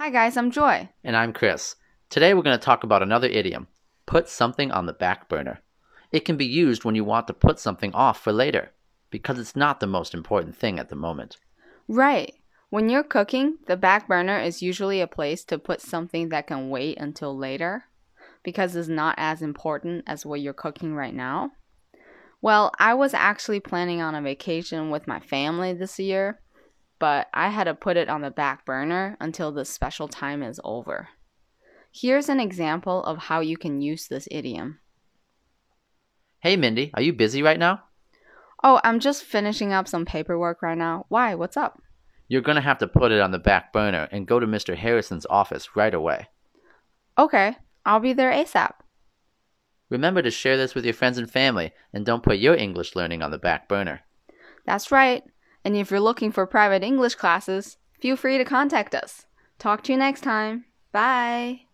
Hi guys, I'm Joy. And I'm Chris. Today we're going to talk about another idiom put something on the back burner. It can be used when you want to put something off for later because it's not the most important thing at the moment. Right. When you're cooking, the back burner is usually a place to put something that can wait until later because it's not as important as what you're cooking right now. Well, I was actually planning on a vacation with my family this year, but I had to put it on the back burner until the special time is over. Here's an example of how you can use this idiom. Hey Mindy, are you busy right now? Oh, I'm just finishing up some paperwork right now. Why? What's up? You're going to have to put it on the back burner and go to Mr. Harrison's office right away. Okay, I'll be there ASAP. Remember to share this with your friends and family and don't put your English learning on the back burner. That's right. And if you're looking for private English classes, feel free to contact us. Talk to you next time. Bye.